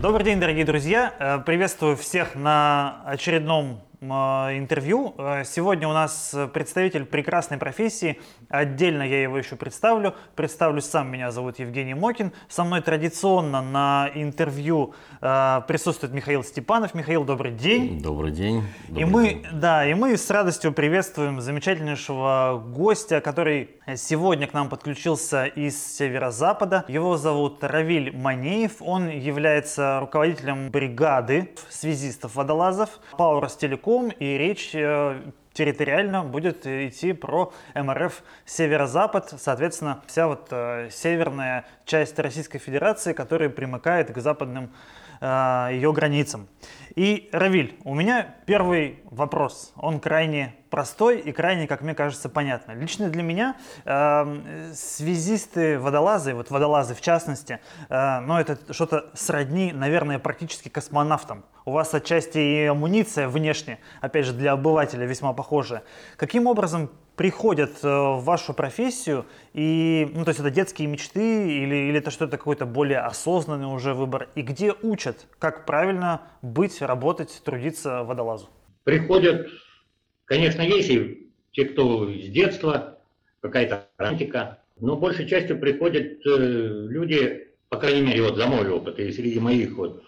Добрый день, дорогие друзья. Э, приветствую всех на очередном интервью. Э, сегодня у нас представитель прекрасной профессии. Отдельно я его еще представлю. Представлюсь сам. Меня зовут Евгений Мокин. Со мной традиционно на интервью э, присутствует Михаил Степанов. Михаил, добрый день. Добрый день. Добрый и мы, день. да, и мы с радостью приветствуем замечательнейшего гостя, который сегодня к нам подключился из северо-запада. Его зовут Равиль Манеев. Он является руководителем бригады связистов-водолазов Power Telecom языком, и речь э, территориально будет идти про МРФ северо-запад, соответственно, вся вот э, северная часть Российской Федерации, которая примыкает к западным э, ее границам. И, Равиль, у меня первый вопрос. Он крайне простой и крайне, как мне кажется, понятный. Лично для меня э, связисты, водолазы, вот водолазы в частности, э, ну это что-то сродни, наверное, практически космонавтам. У вас отчасти и амуниция внешне, опять же, для обывателя весьма похожая. Каким образом приходят э, в вашу профессию, и, ну, то есть это детские мечты или, или это что-то какой-то более осознанный уже выбор, и где учат, как правильно быть, работать, трудиться водолазу? Приходят, конечно, есть и те, кто с детства, какая-то романтика, но большей частью приходят э, люди, по крайней мере, вот за мой опыт, и среди моих вот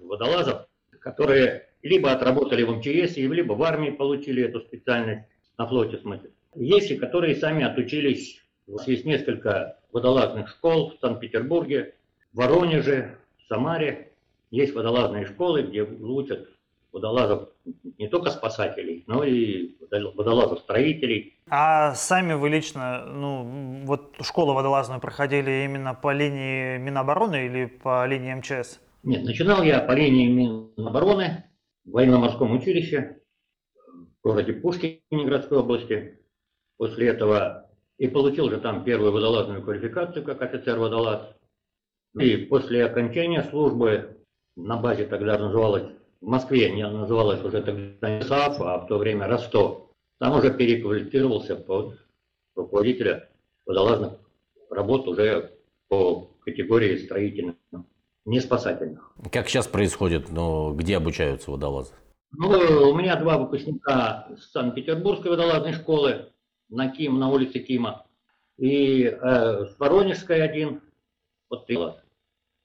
водолазов, которые либо отработали в МЧС, либо в армии получили эту специальность, на флоте, в. Есть и которые сами отучились. Есть несколько водолазных школ в Санкт-Петербурге, Воронеже, Самаре. Есть водолазные школы, где учат водолазов не только спасателей, но и водолазов-строителей. А сами вы лично, ну, вот школу водолазную проходили именно по линии Минобороны или по линии МЧС? Нет, начинал я по линии Минобороны в военно-морском училище в городе Пушкине Ленинградской области. После этого и получил же там первую водолазную квалификацию как офицер-водолаз. И после окончания службы на базе тогда называлась, в Москве не называлась уже тогда не САФ, а в то время Ростов. Там уже переквалифицировался под руководителя водолазных работ уже по категории строительных, не спасательных. Как сейчас происходит, но где обучаются водолазы? Ну, у меня два выпускника Санкт-Петербургской водолазной школы, на Ким, на улице Кима, и э, с Воронежской один, вот То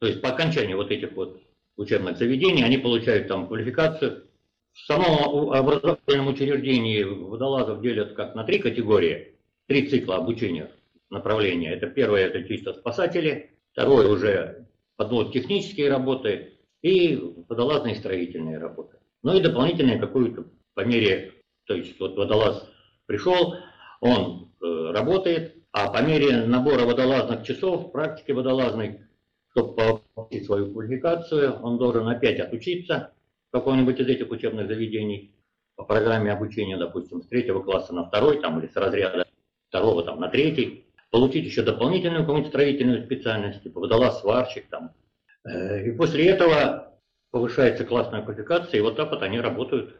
есть по окончании вот этих вот учебных заведений они получают там квалификацию. В самом образовательном учреждении водолазов делят как на три категории, три цикла обучения направления. Это первое, это чисто спасатели, второе уже подвод технические работы и водолазные строительные работы. Ну и дополнительные какую-то по мере, то есть вот водолаз пришел, он э, работает, а по мере набора водолазных часов, практики водолазной, чтобы получить свою квалификацию, он должен опять отучиться в каком-нибудь из этих учебных заведений по программе обучения, допустим, с третьего класса на второй, там, или с разряда второго там, на третий, получить еще дополнительную какую-нибудь строительную специальность, типа водолаз-сварщик. Там. Э, и после этого повышается классная квалификация, и вот так вот они работают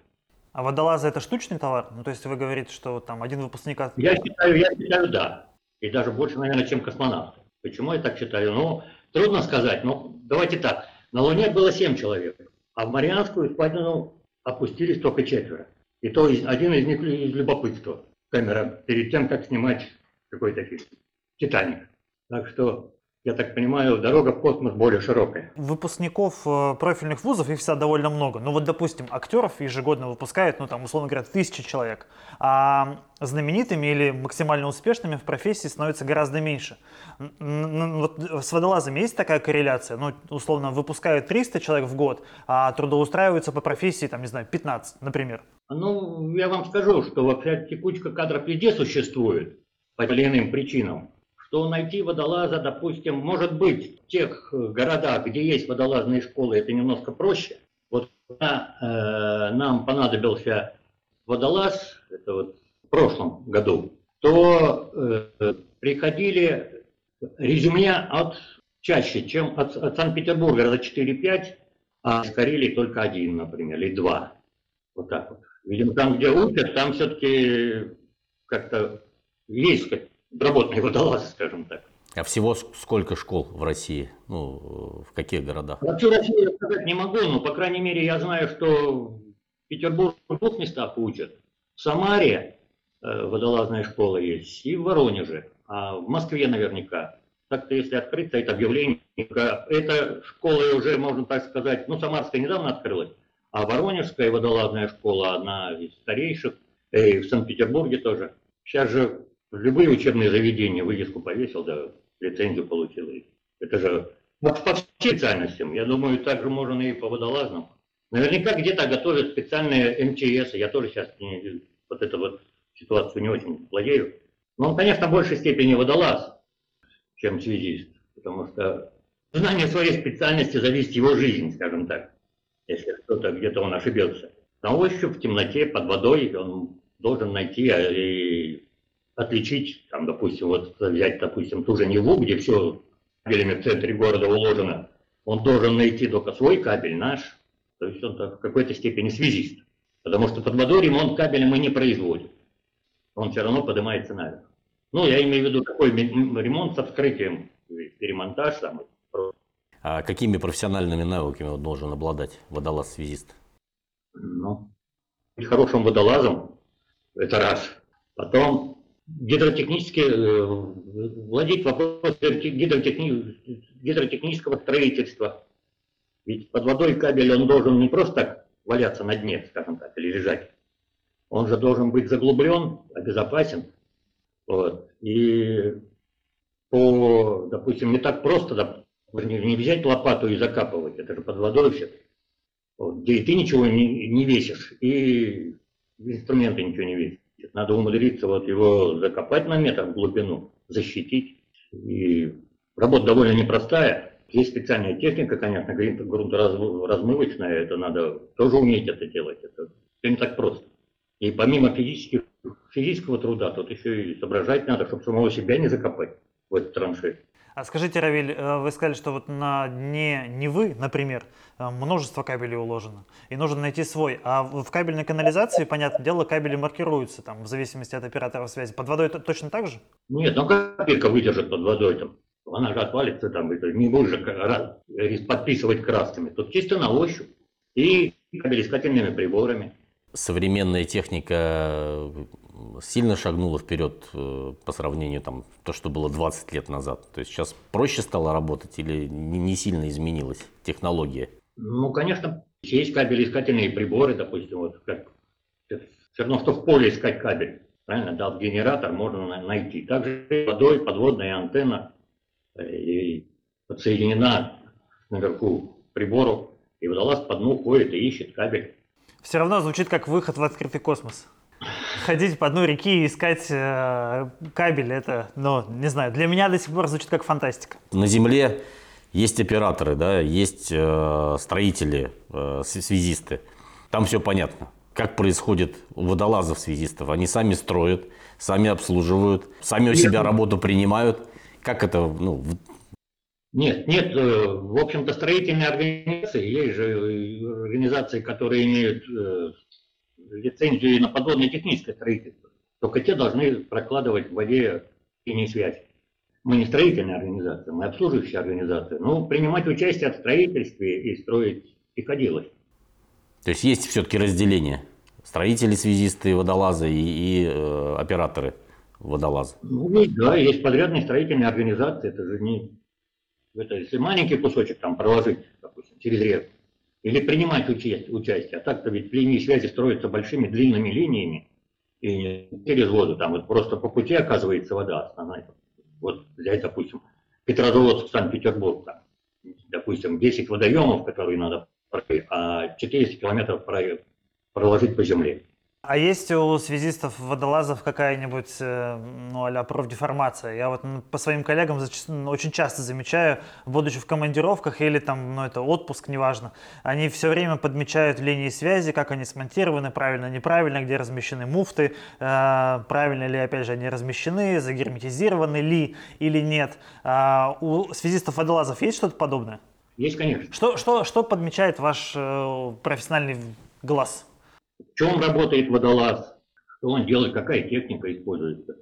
а водолазы это штучный товар? Ну, то есть вы говорите, что там один выпускник... Я считаю, я считаю, да. И даже больше, наверное, чем космонавт. Почему я так считаю? Ну, трудно сказать. Но давайте так. На Луне было семь человек, а в Марианскую впадину опустились только четверо. И то один из них из любопытства. Камера перед тем, как снимать какой-то фильм. Титаник. Так что я так понимаю, дорога в космос более широкая. Выпускников э, профильных вузов их всегда довольно много. Ну вот, допустим, актеров ежегодно выпускают, ну там, условно говоря, тысячи человек. А знаменитыми или максимально успешными в профессии становится гораздо меньше. Вот с водолазами есть такая корреляция? Ну, условно, выпускают 300 человек в год, а трудоустраиваются по профессии, там, не знаю, 15, например. Ну, я вам скажу, что вообще текучка кадров везде существует по или иным причинам что найти водолаза, допустим, может быть, в тех э, городах, где есть водолазные школы, это немножко проще. Вот когда э, нам понадобился водолаз, это вот в прошлом году, то э, приходили резюме от чаще, чем от, от Санкт-Петербурга за 4-5, а из Карелии только один, например, или два. Вот так вот. Видимо, там, где учат, там все-таки как-то есть работные водолазы, скажем так. А всего сколько школ в России? Ну, в каких городах? Вообще Россию я сказать не могу, но, по крайней мере, я знаю, что в Петербурге в двух местах учат. В Самаре э, водолазная школа есть, и в Воронеже. А в Москве наверняка. Так-то, если открыть сайт объявлений, эта школа уже, можно так сказать, ну, Самарская недавно открылась, а Воронежская водолазная школа, одна из старейших, и в Санкт-Петербурге тоже. Сейчас же любые учебные заведения вывеску повесил, да, лицензию получил. Это же по, по всем специальностям. Я думаю, так же можно и по водолазным. Наверняка где-то готовят специальные МЧС. Я тоже сейчас не, вот эту вот ситуацию не очень владею. Но он, конечно, в большей степени водолаз, чем связист. Потому что знание своей специальности зависит его жизнь, скажем так. Если кто-то где-то он ошибется. На ощупь, в темноте, под водой он должен найти а, и отличить, там, допустим, вот взять, допустим, ту же Неву, где все кабелями в центре города уложено, он должен найти только свой кабель, наш, то есть он в какой-то степени связист. Потому что под водой ремонт кабеля мы не производим. Он все равно поднимается наверх. Ну, я имею в виду такой ремонт с вскрытием, перемонтаж. Там. А какими профессиональными навыками он должен обладать водолаз-связист? Ну, быть хорошим водолазом, это раз. Потом гидротехнически э, владеть вопросом гидротехни, гидротехнического строительства. Ведь под водой кабель он должен не просто так валяться на дне, скажем так, или лежать. Он же должен быть заглублен, обезопасен. Вот. И по, допустим, не так просто, не взять лопату и закапывать, это же под водой все. Вот, где и ты ничего не, не весишь, и инструменты ничего не весят. Надо умудриться вот его закопать на метр в глубину, защитить. И работа довольно непростая. Есть специальная техника, конечно, грунторазмывочная, это надо тоже уметь это делать. Это не так просто. И помимо физических, физического труда, тут еще и соображать надо, чтобы самого себя не закопать в этот траншеи. А скажите, Равиль, э, вы сказали, что вот на дне Невы, например, э, множество кабелей уложено, и нужно найти свой. А в кабельной канализации, понятное дело, кабели маркируются там в зависимости от оператора связи. Под водой это точно так же? Нет, ну капелька выдержит под водой там. Она же отвалится там, это не будешь же подписывать красками. Тут чисто на ощупь и кабелеискательными приборами. Современная техника сильно шагнула вперед э, по сравнению там то, что было 20 лет назад? То есть сейчас проще стало работать или не сильно изменилась технология? Ну, конечно, есть кабелеискательные приборы, допустим, вот как все равно, что в поле искать кабель. Правильно, дал генератор, можно найти. Также водой подводная антенна э, и подсоединена наверху к прибору, и водолаз по дну ходит и ищет кабель. Все равно звучит как выход в открытый космос ходить по одной реке и искать э, кабель, это, ну, не знаю, для меня до сих пор звучит как фантастика. На Земле есть операторы, да, есть э, строители, э, связисты. Там все понятно. Как происходит у водолазов связистов. Они сами строят, сами обслуживают, сами у себя работу принимают. Как это, ну, нет, нет, э, в общем-то строительные организации, есть же организации, которые имеют э, лицензию на подводное техническое строительство. Только те должны прокладывать в воде линии связи. Мы не строительная организация, мы обслуживающая организация. Но принимать участие в строительстве и строить приходилось. То есть есть все-таки разделение? Строители, связисты, водолазы и, и э, операторы водолаза? Ну да, есть подрядные строительные организации. Это же не... Это, если маленький кусочек там проложить, допустим, через реку, или принимать участие. А так-то ведь линии связи строятся большими длинными линиями, и через воду, там вот просто по пути оказывается вода основная. Вот взять, допустим, Петрозаводск, Санкт-Петербург, там, допустим, 10 водоемов, которые надо пройти, а 400 километров проложить по земле. А есть у связистов водолазов какая-нибудь, э, ну, а профдеформация? Я вот по своим коллегам очень часто замечаю, будучи в командировках или там, ну, это отпуск, неважно, они все время подмечают линии связи, как они смонтированы, правильно, неправильно, где размещены муфты, э, правильно ли, опять же, они размещены, загерметизированы ли или нет. А у связистов водолазов есть что-то подобное? Есть, конечно. Что, что, что подмечает ваш э, профессиональный глаз? В чем работает водолаз? Что он делает? Какая техника используется?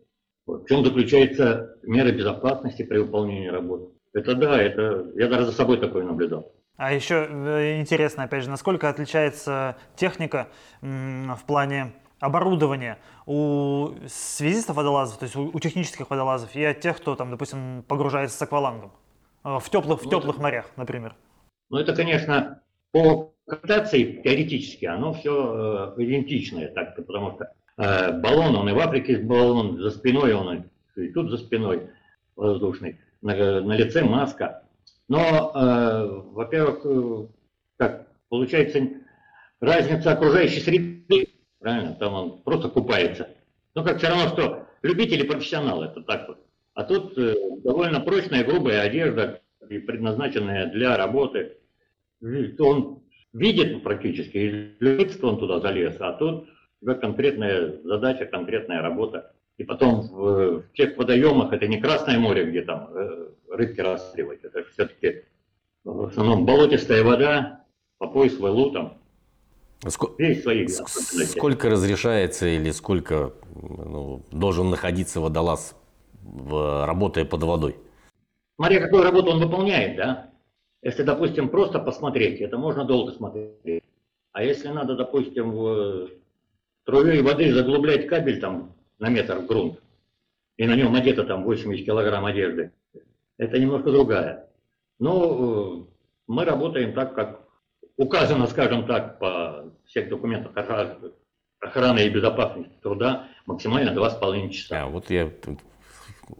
В чем заключается мера безопасности при выполнении работы. Это да, это я даже за собой такое наблюдал. А еще э, интересно, опять же, насколько отличается техника в плане оборудования у связистов-водолазов, то есть у, у технических водолазов, и от тех, кто там, допустим, погружается с аквалангом э, в теплых, в ну, теплых морях, например. Ну, это, конечно, по комплектации теоретически оно все э, идентичное, так, потому что э, баллон, он и в Африке баллон, за спиной он и тут за спиной воздушный, на, на лице маска. Но, э, во-первых, э, как получается, разница окружающей среды, правильно, там он просто купается. Ну, как все равно, что любитель и профессионал, это так вот. А тут э, довольно прочная, грубая одежда, предназначенная для работы. Он видит практически, и любит, что он туда залез, а тут тебя конкретная задача, конкретная работа. И потом в, в тех водоемах, это не Красное море, где там э, рыбки расстреливать, это все-таки в основном болотистая вода, по пояс вэлу Сколько, Есть свои сколько разрешается или сколько ну, должен находиться водолаз, в, работая под водой? Смотря какую работу он выполняет, да? Если, допустим, просто посмотреть, это можно долго смотреть. А если надо, допустим, в струей воды заглублять кабель там на метр в грунт, и на нем одето там 80 килограмм одежды, это немножко другая. Но э, мы работаем так, как указано, скажем так, по всех документах охраны и безопасности труда, максимально 2,5 часа. А, вот я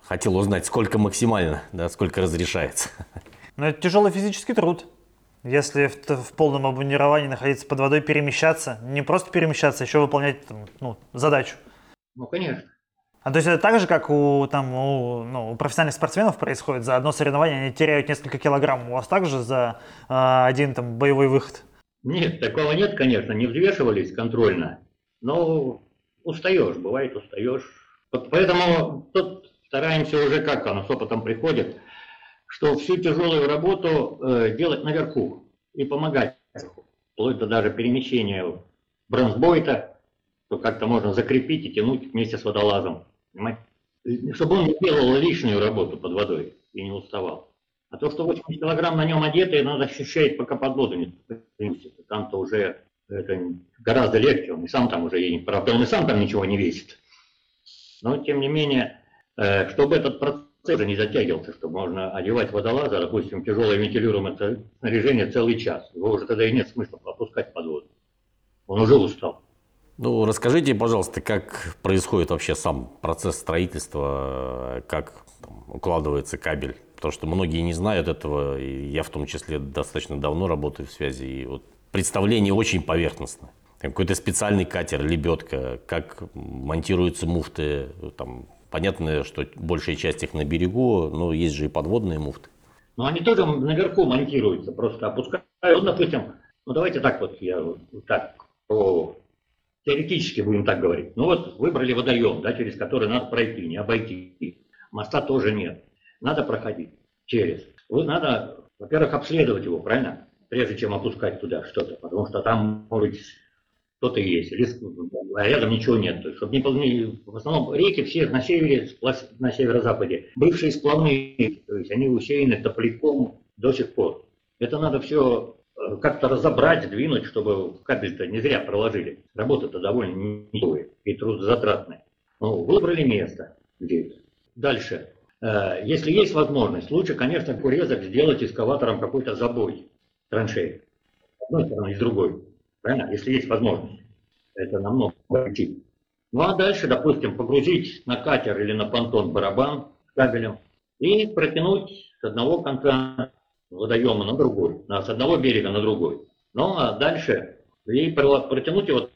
хотел узнать, сколько максимально, да, сколько разрешается. Но это тяжелый физический труд. Если в, в полном обмунировании находиться под водой, перемещаться, не просто перемещаться, еще выполнять ну, задачу. Ну, конечно. А то есть это так же, как у, там, у, ну, у профессиональных спортсменов происходит, за одно соревнование они теряют несколько килограмм, у вас также за э, один там, боевой выход? Нет, такого нет, конечно, не взвешивались контрольно, но устаешь, бывает устаешь. Поэтому тут стараемся уже как оно с опытом приходит, что всю тяжелую работу э, делать наверху и помогать вплоть до даже перемещения бронзбойта, то как-то можно закрепить и тянуть вместе с водолазом. Понимаете? Чтобы он не делал лишнюю работу под водой и не уставал. А то, что 80 килограмм на нем одето, надо ощущать, пока под воду не спустится. Там-то уже это гораздо легче, он и сам там уже едет. Правда, он и сам там ничего не весит. Но, тем не менее, э, чтобы этот процесс уже не затягивался, чтобы можно одевать водолаза, допустим, тяжелое вентилируемое снаряжение целый час. Его уже тогда и нет смысла опускать под воду. Он уже устал. Ну, расскажите, пожалуйста, как происходит вообще сам процесс строительства, как там, укладывается кабель? Потому что многие не знают этого, и я в том числе достаточно давно работаю в связи, и вот представление очень поверхностное. Какой-то специальный катер, лебедка, как монтируются муфты, там, понятно, что большая часть их на берегу, но есть же и подводные муфты. Ну, они тоже наверху монтируются, просто опускают, ну, допустим, ну, давайте так вот, я так, по теоретически будем так говорить. Ну вот выбрали водоем, да, через который надо пройти, не обойти. Моста тоже нет. Надо проходить через. Вот надо, во-первых, обследовать его, правильно? Прежде чем опускать туда что-то, потому что там может что-то есть, риск, а рядом ничего нет. То есть, чтобы не, в основном реки все на севере, на северо-западе, бывшие сплавные, то есть они усеяны топляком до сих пор. Это надо все как-то разобрать, двинуть, чтобы кабель-то не зря проложили. Работа-то довольно не и трудозатратная. Ну, выбрали место где Дальше. Э, если есть возможность, лучше, конечно, урезок сделать эскаватором какой-то забой траншеи. С одной стороны с другой. Правильно? Если есть возможность. Это намного легче. Ну а дальше, допустим, погрузить на катер или на понтон барабан с кабелем и протянуть с одного конца водоема на другой, с одного берега на другой. Ну а дальше и протянуть его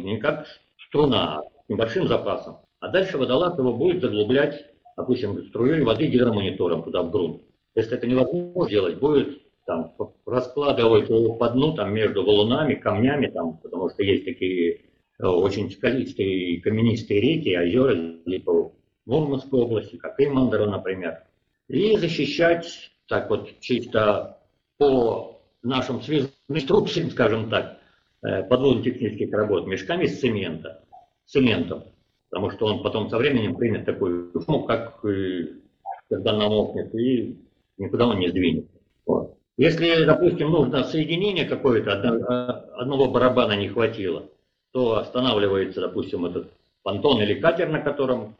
не как струна, а с небольшим запасом. А дальше водолаз его будет заглублять, допустим, струей воды гидромонитором туда в грунт. Если это невозможно сделать, будет там раскладывать его по дну там между валунами, камнями, там, потому что есть такие э, очень скалистые каменистые реки, озера, типа Мурманской области, как и Мандара, например. И защищать так вот чисто по нашим связным инструкциям, скажем так, э, подводно-технических работ, мешками с цемента, цементом. потому что он потом со временем примет такую форму, как когда намокнет, и никуда он не сдвинется. Если, допустим, нужно соединение какое-то, одного барабана не хватило, то останавливается, допустим, этот понтон или катер, на котором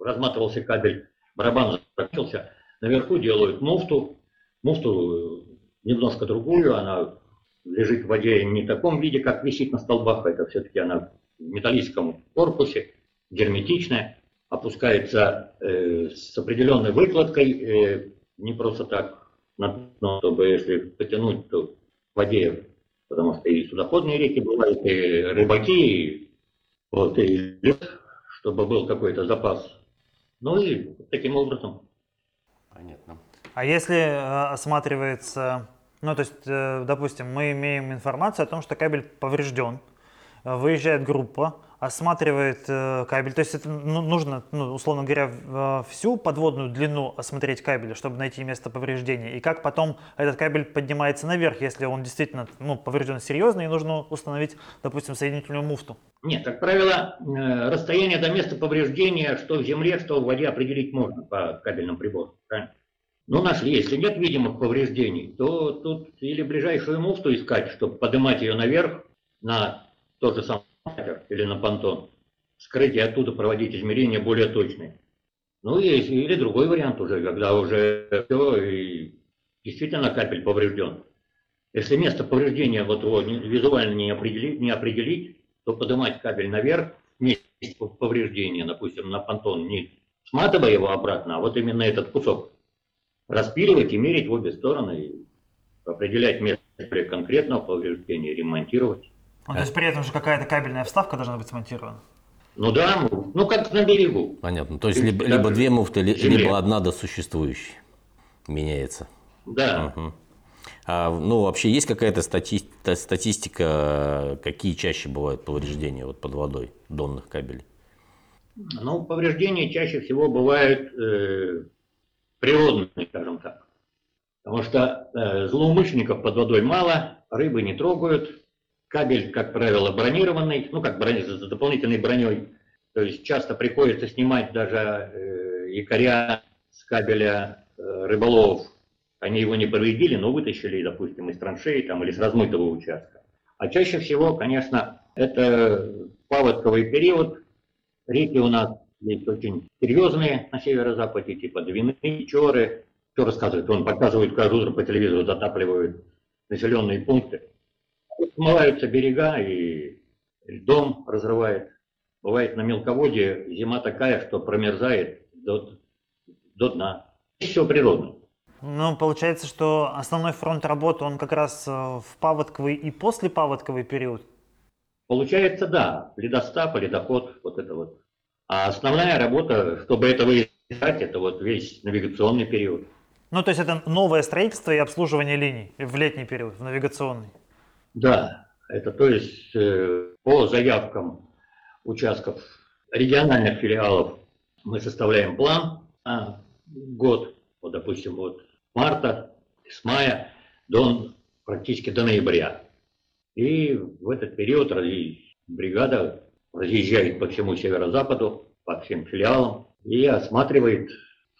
разматывался кабель, барабан закончился, наверху делают муфту, муфту немножко другую, она лежит в воде не в таком виде, как висит на столбах, это все-таки она в металлическом корпусе, герметичная, опускается э, с определенной выкладкой, э, не просто так на дно, чтобы если потянуть, то в воде, потому что и судоходные реки бывают, и рыбаки, вот, и чтобы был какой-то запас. Ну и таким образом. Понятно. А если э, осматривается, ну то есть, э, допустим, мы имеем информацию о том, что кабель поврежден, э, выезжает группа, осматривает э, кабель. То есть это ну, нужно, ну, условно говоря, э, всю подводную длину осмотреть кабеля, чтобы найти место повреждения. И как потом этот кабель поднимается наверх, если он действительно ну, поврежден серьезно, и нужно установить, допустим, соединительную муфту. Нет, как правило, э, расстояние до места повреждения, что в земле, что в воде, определить можно по кабельным приборам. Правильно? Ну, нашли. Если нет видимых повреждений, то тут или ближайшую муфту искать, чтобы поднимать ее наверх на тот же самый или на понтон, скрыть и оттуда проводить измерения более точные. Ну, есть, или другой вариант уже, когда уже все, и действительно капель поврежден. Если место повреждения вот его визуально не определить, не определить, то поднимать кабель наверх, месте повреждения, допустим, на понтон, не сматывая его обратно, а вот именно этот кусок распиливать и мерить в обе стороны, определять место конкретного повреждения, ремонтировать. Ну, то есть при этом же какая-то кабельная вставка должна быть смонтирована? Ну да, ну как на берегу. Понятно. То есть либо, либо две муфты, земле. либо одна до существующей меняется. Да. Угу. А, ну, вообще есть какая-то стати статистика, какие чаще бывают повреждения вот под водой донных кабелей? Ну, повреждения чаще всего бывают э, природные, скажем так. Потому что э, злоумышленников под водой мало, рыбы не трогают, Кабель, как правило, бронированный, ну как брони, с дополнительной броней. То есть часто приходится снимать даже э, якоря с кабеля э, рыболовов. Они его не повредили, но вытащили, допустим, из траншеи там, или с размытого участка. А чаще всего, конечно, это паводковый период. Реки у нас есть очень серьезные на северо-западе, типа Двины, Чоры. Что рассказывает? Он показывает каждое утро по телевизору, затапливают населенные пункты. Смываются берега и дом разрывает. Бывает на мелководье зима такая, что промерзает до, до дна. Все природно. Ну, получается, что основной фронт работы, он как раз э, в паводковый и после паводковый период? Получается, да. Ледостав, ледоход, вот это вот. А основная работа, чтобы это выезжать, это вот весь навигационный период. Ну, то есть это новое строительство и обслуживание линий в летний период, в навигационный? Да, это то есть э, по заявкам участков региональных филиалов мы составляем план на год, вот, допустим, вот марта, с мая до практически до ноября. И в этот период бригада разъезжает по всему северо-западу, по всем филиалам и осматривает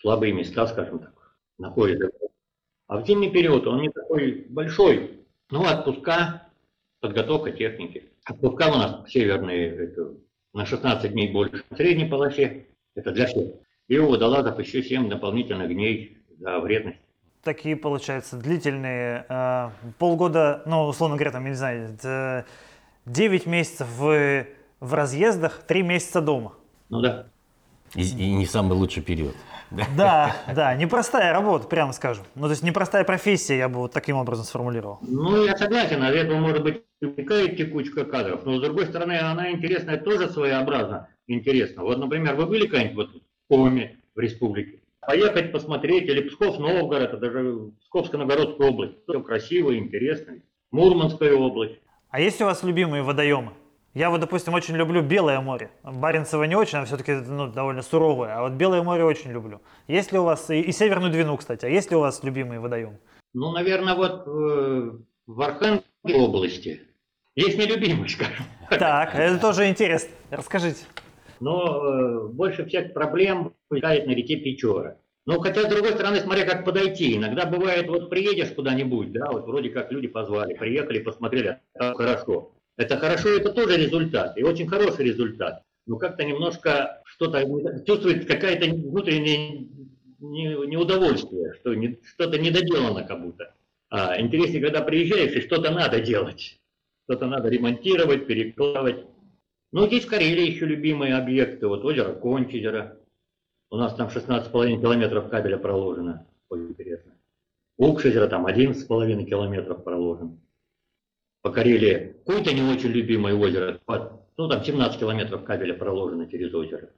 слабые места, скажем так, находит. А в зимний период он не такой большой, ну, отпуска подготовка техники. Отпуска у нас северные это, на 16 дней больше в средней полосе, это для всех. И у водолазов еще 7 дополнительных дней за вредность. Такие, получается, длительные, э, полгода, ну, условно говоря, там, я не знаю, 9 месяцев в, в разъездах, 3 месяца дома. Ну да. И, и не самый лучший период. Да, да, непростая работа, прямо скажем. Ну, то есть непростая профессия, я бы вот таким образом сформулировал. Ну, я согласен, от этого может быть увлекает текучка кадров, но с другой стороны, она интересная тоже своеобразно интересна. Вот, например, вы были когда-нибудь вот в Коме, в республике? Поехать посмотреть, или Псков, Новгород, это даже Псковско-Новгородская область. Все красиво, интересно. Мурманская область. А есть у вас любимые водоемы? Я вот, допустим, очень люблю Белое море. Баренцево не очень, оно все-таки ну, довольно суровое. А вот Белое море очень люблю. Есть ли у вас, и, и Северную Двину, кстати, а есть ли у вас любимые водоемы? Ну, наверное, вот э, в Архангельской области есть нелюбимый, скажем. Так, это тоже интересно. Расскажите. но э, больше всех проблем возникает на реке Печора. Ну, хотя, с другой стороны, смотря как подойти. Иногда бывает, вот приедешь куда-нибудь, да, вот вроде как люди позвали, приехали, посмотрели, а хорошо. Это хорошо, это тоже результат, и очень хороший результат. Но как-то немножко что-то чувствует какая-то внутреннее неудовольствие, что не, что-то недоделано как будто. А интереснее, когда приезжаешь, и что-то надо делать. Что-то надо ремонтировать, перекладывать. Ну, здесь в Карелии еще любимые объекты. Вот озеро Кончезеро. У нас там 16,5 километров кабеля проложено. Очень интересно. Укшезеро там 11,5 километров проложено. По Карелии какое-то не очень любимое озеро. Ну, там 17 километров кабеля проложено через озеро.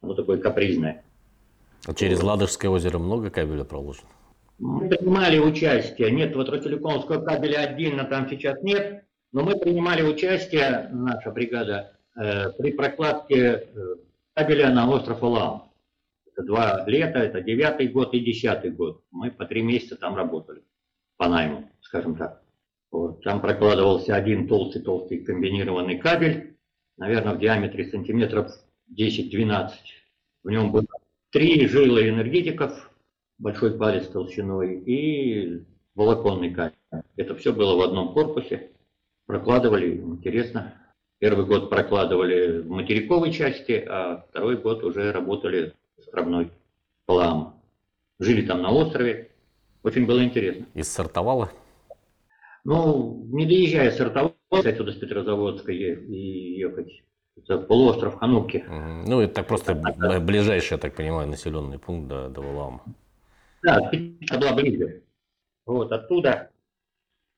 Оно такое капризное. А через Ладожское озеро много кабеля проложено? Мы принимали участие. Нет, вот Ротелекомского кабеля отдельно там сейчас нет, но мы принимали участие, наша бригада, э, при прокладке э, кабеля на остров Улам. Это два лета, это девятый год и десятый год. Мы по три месяца там работали, по найму, скажем так. Вот, там прокладывался один толстый-толстый комбинированный кабель, наверное, в диаметре сантиметров 10-12. В нем было три жилы энергетиков, большой палец толщиной и волоконный кабель. Это все было в одном корпусе. Прокладывали, интересно. Первый год прокладывали в материковой части, а второй год уже работали с островной плам. Жили там на острове. Очень было интересно. И сортовало? Ну, не доезжая с сортовало, отсюда с Петрозаводска и ехать это полуостров Хануки. Ну, это так просто ближайший, я так понимаю, населенный пункт до, до Валаама. Да, это была ближе. Вот оттуда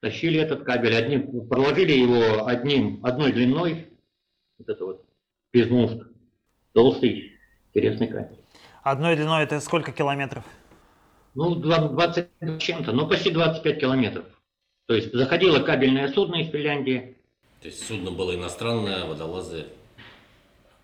тащили этот кабель, одним, проложили его одним, одной длиной, вот это вот, без муст, толстый, интересный кабель. Одной длиной это сколько километров? Ну, 20 чем-то, ну почти 25 километров. То есть заходило кабельное судно из Финляндии. То есть судно было иностранное, водолазы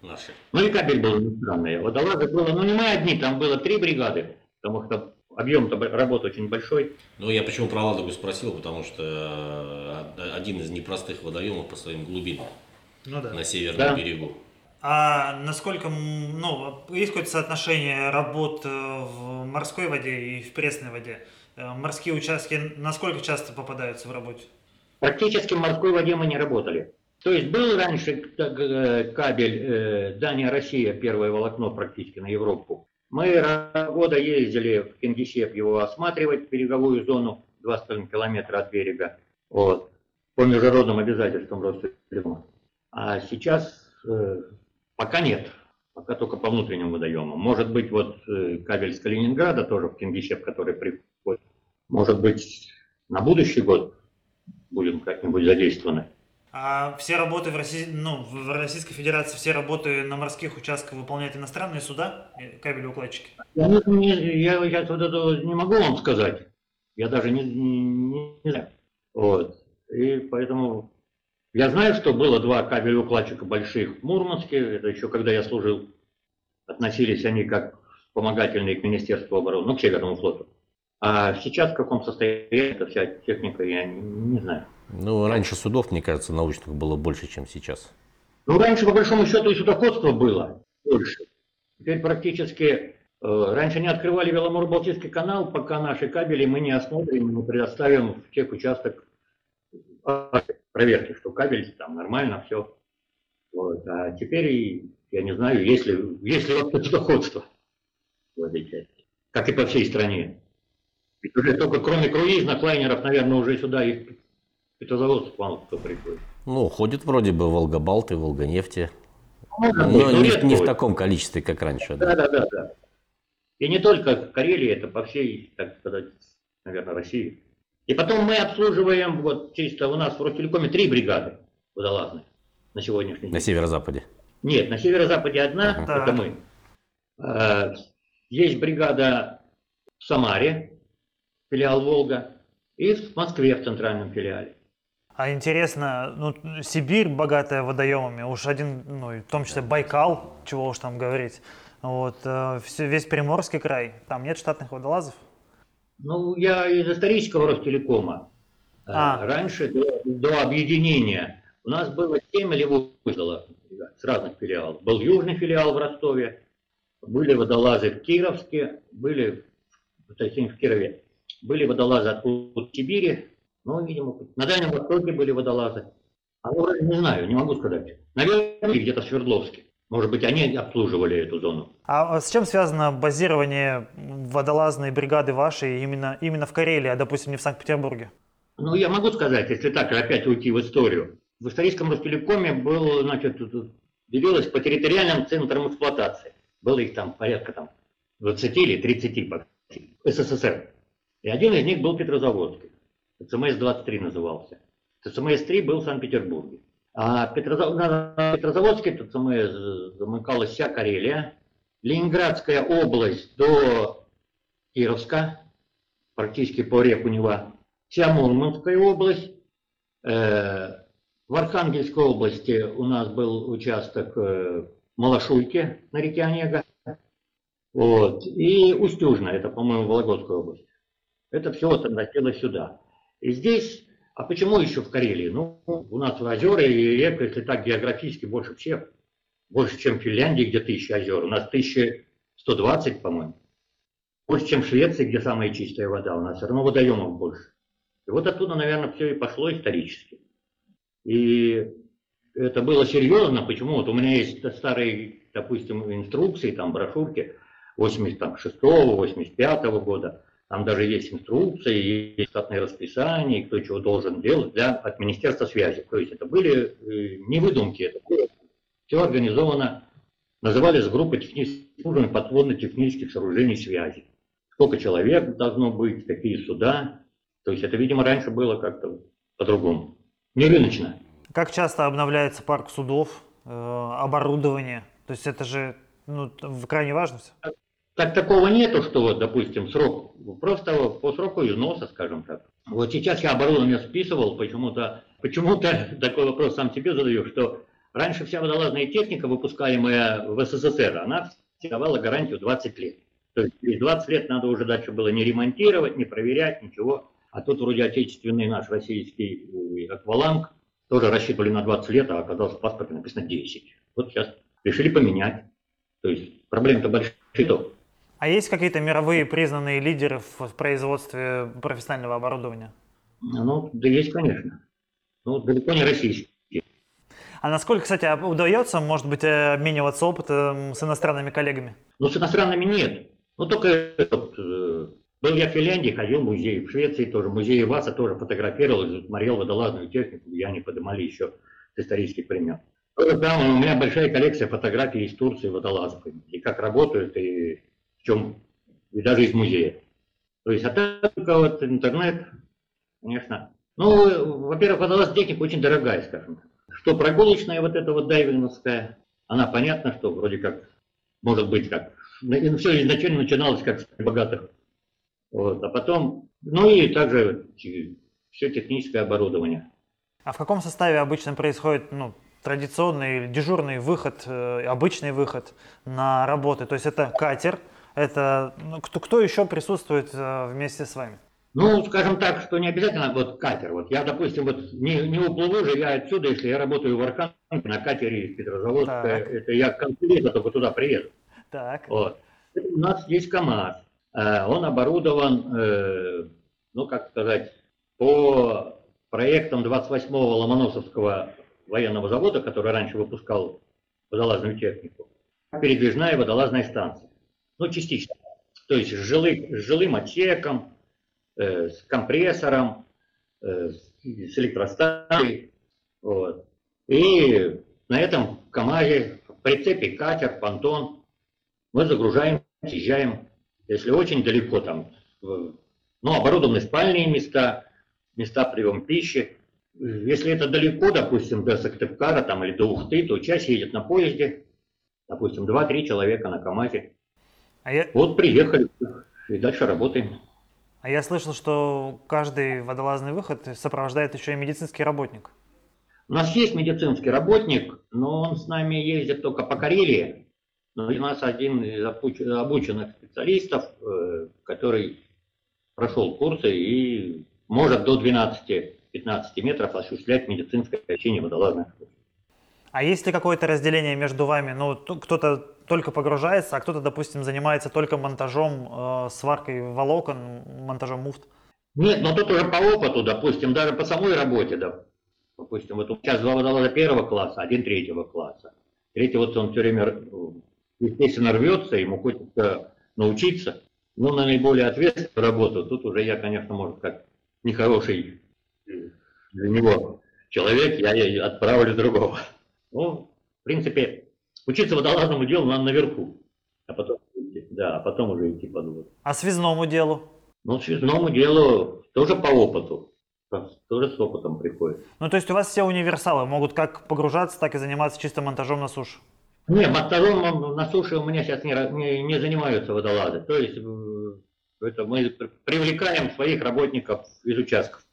наши. Ну и кабель был иностранный. Водолазы было, ну не мы одни, там было три бригады, потому что объем работы очень большой. Ну, я почему про Ладогу спросил, потому что э, один из непростых водоемов по своим глубинам ну, да. на северном да. берегу. А насколько, ну, есть какое-то соотношение работ э, в морской воде и в пресной воде? Э, морские участки насколько часто попадаются в работе? Практически в морской воде мы не работали. То есть был раньше кабель Дания-Россия, первое волокно практически на Европу. Мы года ездили в Кингисепп его осматривать, береговую зону 2,5 километра от берега, вот, по международным обязательствам Ростелекома. А сейчас э, пока нет, пока только по внутренним водоемам. Может быть, вот э, кабель с Калининграда тоже в Кингисепп, который приходит, может быть, на будущий год будем как-нибудь задействованы. А все работы в, России, ну, в Российской Федерации, все работы на морских участках выполняют иностранные суда, кабелеукладчики? Я, не, я сейчас вот это не могу вам сказать. Я даже не, не, не знаю. Вот. И поэтому я знаю, что было два кабелеукладчика больших в Мурманске. Это еще когда я служил. Относились они как вспомогательные к Министерству обороны, ну, к Северному флоту. А сейчас в каком состоянии эта вся техника, я не, не знаю. Ну, раньше судов, мне кажется, научных было больше, чем сейчас. Ну, раньше, по большому счету, и судоходства было больше. Теперь практически э, раньше не открывали Веломур-Балтийский канал, пока наши кабели мы не осмотрим, мы предоставим в тех участок проверки, что кабель там нормально, все. Вот. А теперь, я не знаю, есть ли, есть ли вообще судоходство в этой части, как и по всей стране. Ведь уже только кроме круизных лайнеров, наверное, уже сюда и Петрозаводск вам кто приходит? Ну, ходит вроде бы Волгобалт и Волгонефти. Ну, но ну, не, не в таком количестве, как раньше. Да, да, да, да. И не только в Карелии, это по всей, так сказать, наверное, России. И потом мы обслуживаем, вот чисто у нас в Ростелекоме три бригады водолазные на сегодняшний день. На северо-западе? Нет, на северо-западе одна, ага. это мы. А, есть бригада в Самаре, филиал Волга, и в Москве в центральном филиале. А интересно, ну, Сибирь богатая водоемами, уж один, ну, в том числе Байкал, чего уж там говорить. Вот, э, весь Приморский край, там нет штатных водолазов? Ну, я из исторического Ростелекома. А. Раньше, до, до объединения, у нас было 7 или 8 водолазных с разных филиалов. Был южный филиал в Ростове, были водолазы в Кировске, были, то есть в Кирове, были водолазы откуда Сибири, ну, видимо, на Дальнем Востоке были водолазы. А ну, не знаю, не могу сказать. Наверное, где-то в Свердловске. Может быть, они обслуживали эту зону. А с чем связано базирование водолазной бригады вашей именно, именно в Карелии, а, допустим, не в Санкт-Петербурге? Ну, я могу сказать, если так опять уйти в историю. В историческом Ростелекоме был, значит, делилось по территориальным центрам эксплуатации. Было их там порядка там 20 или 30 по СССР. И один из них был Петрозаводский. ЦМС-23 назывался. ЦМС-3 был в Санкт-Петербурге. А Петрозав... на ЦМС замыкалась вся Карелия. Ленинградская область до Кировска, практически по реку Нева. Вся Мурманская область. Э, в Архангельской области у нас был участок э, Малашуйки на реке Онега. Вот. И Устюжна, это, по-моему, Вологодская область. Это все вот относилось сюда. И здесь, а почему еще в Карелии? Ну, у нас озера и рек, если так географически, больше всех. Больше, чем в Финляндии, где тысячи озер. У нас 1120, по-моему. Больше, чем в Швеции, где самая чистая вода. У нас все равно водоемов больше. И вот оттуда, наверное, все и пошло исторически. И это было серьезно. Почему? Вот у меня есть старые, допустим, инструкции, там, брошюрки 86-го, 85-го года. Там даже есть инструкции, есть штатные расписания, кто чего должен делать для, от Министерства связи. То есть это были э, не выдумки, это было все организовано, назывались группы технических подводно-технических сооружений связи. Сколько человек должно быть, какие суда. То есть это, видимо, раньше было как-то по-другому. Не рыночно. Как часто обновляется парк судов, э, оборудование? То есть это же ну, крайне важно все? Так такого нету, что вот, допустим, срок, просто по сроку износа, скажем так. Вот сейчас я оборудование списывал, почему-то, почему-то такой вопрос сам себе задаю, что раньше вся водолазная техника, выпускаемая в СССР, она давала гарантию 20 лет. То есть через 20 лет надо уже дальше было не ремонтировать, не проверять, ничего. А тут вроде отечественный наш российский акваланг тоже рассчитывали на 20 лет, а оказалось в паспорте написано 10. Вот сейчас решили поменять. То есть проблем-то большие. А есть какие-то мировые признанные лидеры в производстве профессионального оборудования? Ну, да есть, конечно. Ну, далеко не российские. А насколько, кстати, удается, может быть, обмениваться опытом с иностранными коллегами? Ну, с иностранными нет. Ну, только вот, э, был я в Финляндии, ходил в музей, в Швеции тоже, музей Васа тоже фотографировал, смотрел водолазную технику, я не поднимали еще с исторических времен. Там у меня большая коллекция фотографий из Турции водолазов, и как работают, и чем, и даже из музея. То есть, а только вот интернет, конечно. Ну, во-первых, водолаз техника очень дорогая, скажем так. Что прогулочная вот эта вот дайвинговская, она понятно, что вроде как, может быть, как, все изначально начиналось как с богатых вот, а потом, ну и также все техническое оборудование. А в каком составе обычно происходит ну, традиционный дежурный выход, э, обычный выход на работы? То есть это катер, это ну, кто, кто еще присутствует э, вместе с вами? Ну, скажем так, что не обязательно вот катер. Вот я, допустим, вот не, не уплыву же я отсюда, если я работаю в Архангельске на катере из Петрозаводска, так. это я к концу лета только туда приеду. Так. Вот. У нас есть КАМАЗ. Э, он оборудован, э, ну как сказать, по проектам 28-го Ломоносовского военного завода, который раньше выпускал водолазную технику, передвижная водолазная станция. Ну, частично. То есть с, жилы, с жилым отсеком, э, с компрессором, э, с электростанцией. Вот. И на этом КАМАЗе в прицепе катер, понтон. Мы загружаем, съезжаем если очень далеко там, ну, оборудованы спальные места, места приема пищи. Если это далеко, допустим, до Сыктывкара там, или до Ухты, то часть едет на поезде, допустим, 2-3 человека на КАМАЗе. А я... Вот приехали и дальше работаем. А я слышал, что каждый водолазный выход сопровождает еще и медицинский работник. У нас есть медицинский работник, но он с нами ездит только по Карелии. Но у нас один из обученных специалистов, э, который прошел курсы и может до 12-15 метров осуществлять медицинское лечение водолазных А есть ли какое-то разделение между вами? Ну, кто-то только погружается, а кто-то, допустим, занимается только монтажом, э, сваркой волокон, монтажом муфт? Нет, но тут уже по опыту, допустим, даже по самой работе, да, допустим, вот сейчас два водолаза первого класса, один третьего класса. Третий вот он все время, естественно, рвется, ему хочется научиться, но на наиболее ответственную работу, тут уже я, конечно, может, как нехороший для него человек, я отправлю другого. Ну, в принципе, учиться водолазному делу надо наверху, а потом, да, а потом уже идти под воду. А связному делу? Ну, связному делу тоже по опыту. Тоже с опытом приходит. Ну, то есть у вас все универсалы могут как погружаться, так и заниматься чисто монтажом на суше? Нет, монтажом на суше у меня сейчас не, не, не занимаются водолазы. То есть это мы привлекаем своих работников из участков.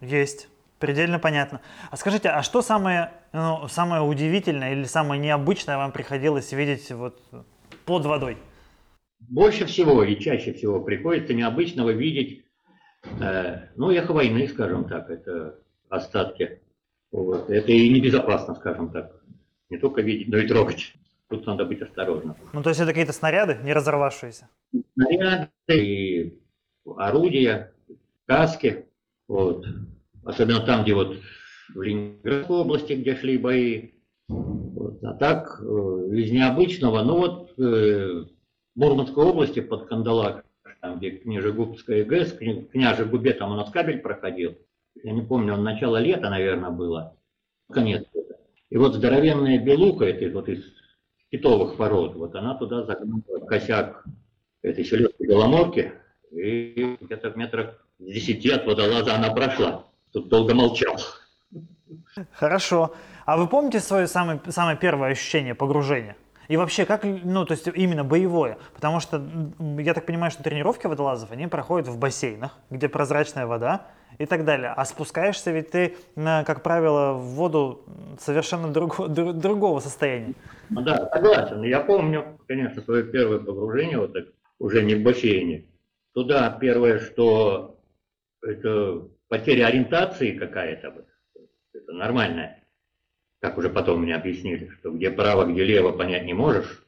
Есть. Предельно понятно. А скажите, а что самое, ну, самое удивительное или самое необычное вам приходилось видеть вот под водой? Больше всего и чаще всего приходится необычного видеть, э, ну, эхо войны, скажем так, это остатки. Вот. Это и небезопасно, скажем так. Не только видеть, но и трогать. Тут надо быть осторожным. Ну, то есть это какие-то снаряды, не разорвавшиеся? Снаряды и орудия, каски. Вот. Особенно там, где вот в Ленинградской области, где шли бои. Вот. А так, э, из необычного, ну вот э, Мурманской области под Кандалак, там где Княжегубская ГЭС, в Княжегубе там у нас кабель проходил. Я не помню, он начало лета, наверное, было. Конец лета. И вот здоровенная белуха, это вот из китовых пород, вот она туда загнула косяк этой селедки Беломорки, и где-то в метрах 10 от водолаза она прошла. Тут долго молчал. Хорошо. А вы помните свое самое, самое первое ощущение погружения? И вообще, как, ну, то есть именно боевое? Потому что я так понимаю, что тренировки водолазов, они проходят в бассейнах, где прозрачная вода и так далее. А спускаешься ведь ты, как правило, в воду совершенно друг, другого состояния. Ну да, согласен. Я помню, конечно, свое первое погружение, вот так, уже не в бассейне. Туда первое, что это потеря ориентации какая-то, это нормальная как уже потом мне объяснили, что где право, где лево понять не можешь,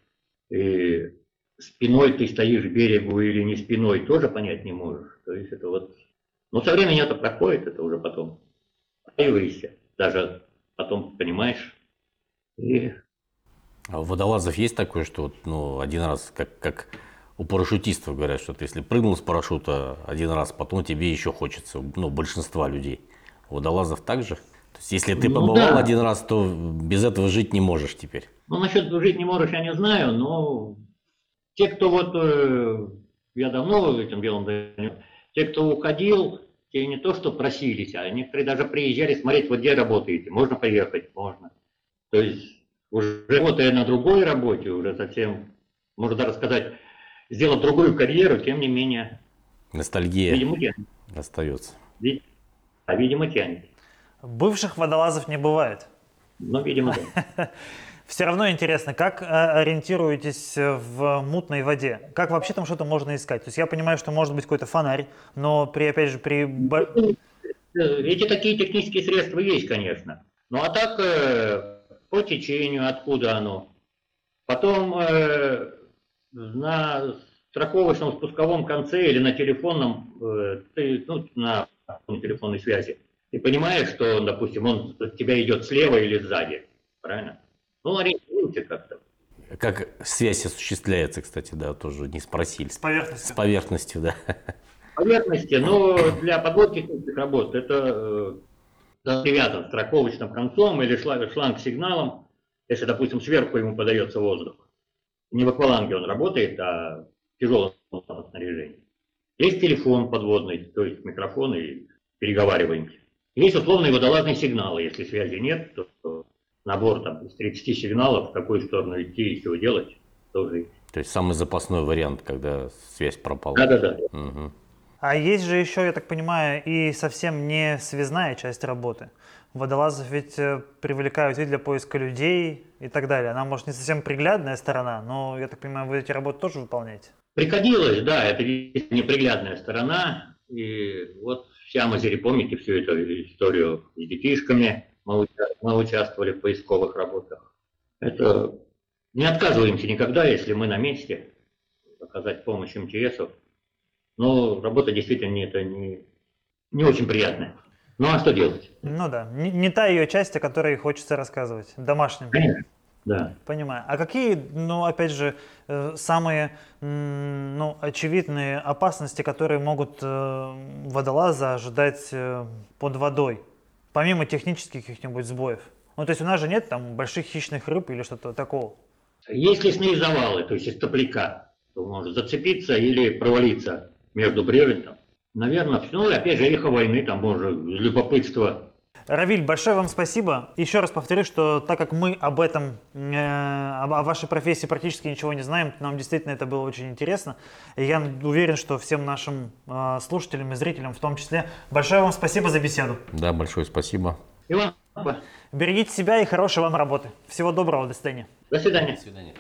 и спиной ты стоишь к берегу или не спиной тоже понять не можешь. То есть это вот... Ну, со временем это проходит, это уже потом появишься, даже потом понимаешь. И... А у водолазов есть такое, что вот, ну, один раз, как, как у парашютистов говорят, что ты если прыгнул с парашюта один раз, потом тебе еще хочется, ну, большинства людей. У водолазов также? То есть, если ты ну, побывал да. один раз, то без этого жить не можешь теперь. Ну, насчет жить не можешь, я не знаю, но те, кто вот, э, я давно этим делом занят, те, кто уходил, те не то, что просились, а некоторые даже приезжали смотреть, вот где работаете, можно поехать, можно. То есть, уже работая на другой работе, уже совсем, можно даже сказать, сделав другую карьеру, тем не менее. Ностальгия видимо, остается. А, видимо, тянет. Бывших водолазов не бывает. Ну, видимо, да. Все равно интересно, как э, ориентируетесь в мутной воде? Как вообще там что-то можно искать? То есть я понимаю, что может быть какой-то фонарь, но при, опять же, при... Эти такие технические средства есть, конечно. Ну а так, э, по течению, откуда оно. Потом э, на страховочном спусковом конце или на телефонном, э, ну, на телефонной связи, ты понимаешь, что, допустим, он от тебя идет слева или сзади, правильно? Ну, ориентируйте как-то. Как связь осуществляется, кстати, да, тоже не спросили. С поверхностью. С поверхностью, да. С поверхности, но для подводки работ это э, привязан страховочным концом или шланг сигналом, если, допустим, сверху ему подается воздух. Не в акваланге он работает, а в тяжелом снаряжении. Есть телефон подводный, то есть микрофон и переговариваемся. Есть условные водолазные сигналы. Если связи нет, то набор там, из 30 сигналов, в какую сторону идти и что делать, тоже есть. То есть самый запасной вариант, когда связь пропала. Да-да-да. Угу. А есть же еще, я так понимаю, и совсем не связная часть работы. Водолазов ведь э, привлекают и для поиска людей и так далее. Она, может, не совсем приглядная сторона, но, я так понимаю, вы эти работы тоже выполняете? Приходилось, да, это неприглядная сторона. И вот в Сиамозере, помните всю эту историю с детишками, мы, участвовали в поисковых работах. Это не отказываемся никогда, если мы на месте, оказать помощь МЧСу. Но работа действительно это не, не очень приятная. Ну а что делать? Ну да, не, не та ее часть, о которой хочется рассказывать, домашним. Конечно. Да. Понимаю. А какие, ну, опять же, э, самые, ну, очевидные опасности, которые могут э, водолаза ожидать э, под водой, помимо технических каких-нибудь сбоев? Ну, то есть у нас же нет там больших хищных рыб или что-то такого? Есть лесные завалы, то есть из топляка, то может зацепиться или провалиться между бревен. Наверное, ну, опять же, эхо войны, там, может, любопытство Равиль, большое вам спасибо. Еще раз повторю, что так как мы об этом, э, о вашей профессии практически ничего не знаем, нам действительно это было очень интересно. И я уверен, что всем нашим э, слушателям и зрителям в том числе. Большое вам спасибо за беседу. Да, большое спасибо. И вам. Берегите себя и хорошей вам работы. Всего доброго, до свидания. До свидания. До свидания.